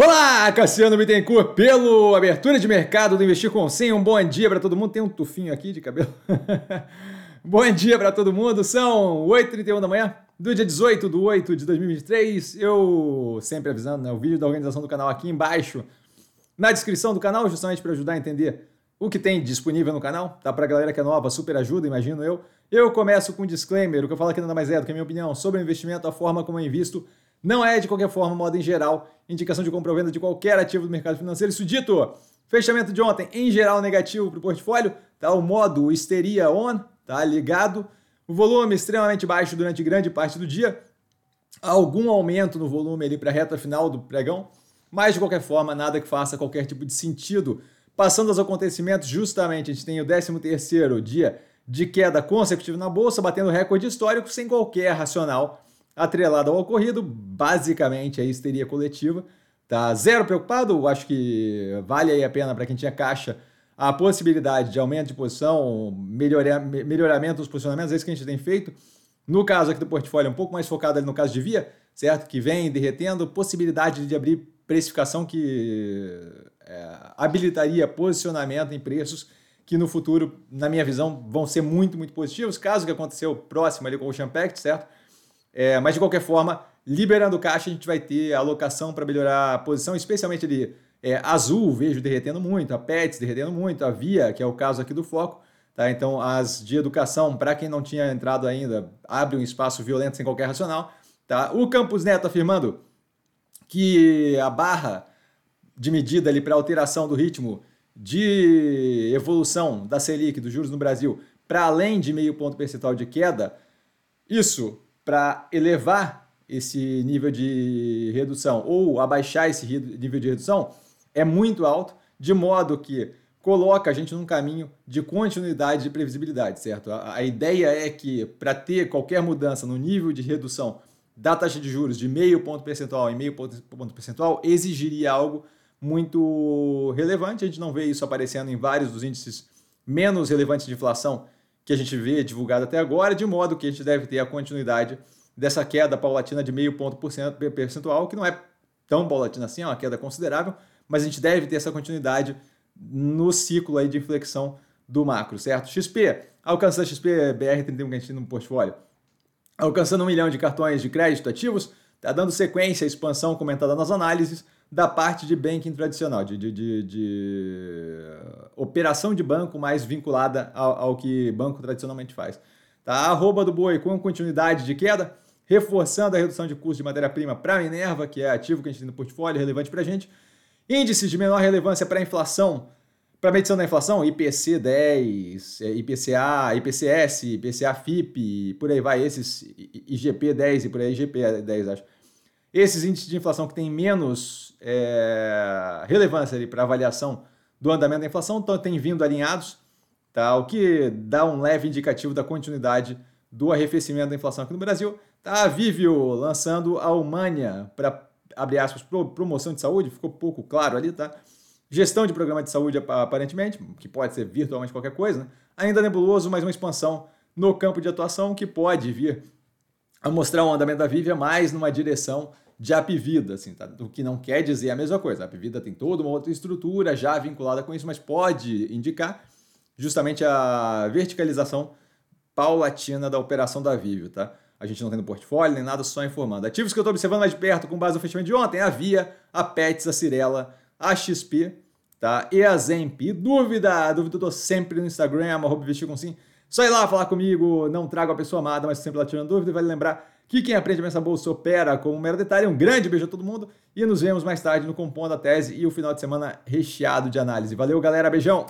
Olá, Cassiano Bittencourt, pelo abertura de mercado do Investir com 100. Um bom dia para todo mundo. Tem um tufinho aqui de cabelo. bom dia para todo mundo. São 8h31 da manhã do dia 18 de 8 de 2023. Eu sempre avisando, né? O vídeo da organização do canal aqui embaixo, na descrição do canal, justamente para ajudar a entender o que tem disponível no canal. Tá? Para a galera que é nova, super ajuda, imagino eu. Eu começo com um disclaimer. O que eu falo aqui nada mais é do que a minha opinião sobre o investimento, a forma como eu invisto não é, de qualquer forma, modo em geral, indicação de compra ou venda de qualquer ativo do mercado financeiro. Isso dito, fechamento de ontem, em geral, negativo para o portfólio, tá? o modo histeria on, tá? ligado, o volume extremamente baixo durante grande parte do dia, algum aumento no volume ali para a reta final do pregão, mas de qualquer forma, nada que faça qualquer tipo de sentido. Passando aos acontecimentos, justamente a gente tem o 13º dia de queda consecutiva na bolsa, batendo recorde histórico sem qualquer racional atrelado ao ocorrido, basicamente a histeria coletiva. Tá zero preocupado, acho que vale aí a pena para quem tinha caixa a possibilidade de aumento de posição, melhorar, melhoramento dos posicionamentos, é isso que a gente tem feito. No caso aqui do portfólio, um pouco mais focado ali no caso de via, certo? Que vem derretendo, possibilidade de abrir precificação que é, habilitaria posicionamento em preços que no futuro, na minha visão, vão ser muito, muito positivos. Caso que aconteceu próximo ali com o Champact, certo? É, mas de qualquer forma, liberando caixa, a gente vai ter alocação para melhorar a posição, especialmente ali é, azul, vejo derretendo muito, a PETS derretendo muito, a Via, que é o caso aqui do foco. Tá? Então, as de educação, para quem não tinha entrado ainda, abre um espaço violento sem qualquer racional. Tá? O Campus Neto afirmando que a barra de medida para alteração do ritmo de evolução da Selic, dos juros no Brasil, para além de meio ponto percentual de queda, isso para elevar esse nível de redução ou abaixar esse nível de redução é muito alto, de modo que coloca a gente num caminho de continuidade de previsibilidade, certo? A, a ideia é que para ter qualquer mudança no nível de redução da taxa de juros de meio ponto percentual em meio ponto, ponto percentual exigiria algo muito relevante. A gente não vê isso aparecendo em vários dos índices menos relevantes de inflação que a gente vê divulgado até agora, de modo que a gente deve ter a continuidade dessa queda paulatina de meio ponto percentual, que não é tão paulatina assim, é uma queda considerável, mas a gente deve ter essa continuidade no ciclo aí de inflexão do macro, certo? XP, alcançando XP BR31 que a gente tem no portfólio, alcançando um milhão de cartões de crédito ativos, está dando sequência à expansão comentada nas análises, da parte de banking tradicional, de, de, de, de operação de banco mais vinculada ao, ao, que banco tradicionalmente faz. Tá? A arroba do boi com continuidade de queda, reforçando a redução de custo de matéria-prima para a Minerva, que é ativo que a gente tem no portfólio, relevante para a gente. Índices de menor relevância para a inflação, para a medição da inflação, IPC 10, IPCA, IPCS, IPCA FIP, por aí vai, esses IGP 10 e por aí IGP 10, acho esses índices de inflação que têm menos é, relevância para avaliação do andamento da inflação então, têm vindo alinhados, tá? o que dá um leve indicativo da continuidade do arrefecimento da inflação aqui no Brasil. Tá? A Vivio lançando a Humania para, abre aspas, promoção de saúde, ficou pouco claro ali, tá? Gestão de programa de saúde, aparentemente, que pode ser virtualmente qualquer coisa, né? ainda nebuloso, mas uma expansão no campo de atuação que pode vir a mostrar o andamento da Vivia mais numa direção de Apivida, assim, tá? o que não quer dizer a mesma coisa. A Apivida tem toda uma outra estrutura já vinculada com isso, mas pode indicar justamente a verticalização paulatina da operação da Vivio, tá? A gente não tem no portfólio nem nada, só informando. Ativos que eu estou observando mais de perto com base no fechamento de ontem, a Via, a Pets, a Cirela, a XP, tá? E a Zemp. Dúvida, dúvida eu tô sempre no Instagram, arroba com sim. Só ir lá falar comigo, não trago a pessoa amada, mas sempre lá tirando dúvida. Vale lembrar que quem aprende a bolsa opera como um mero detalhe. Um grande beijo a todo mundo e nos vemos mais tarde no Compondo a Tese e o final de semana recheado de análise. Valeu, galera. Beijão!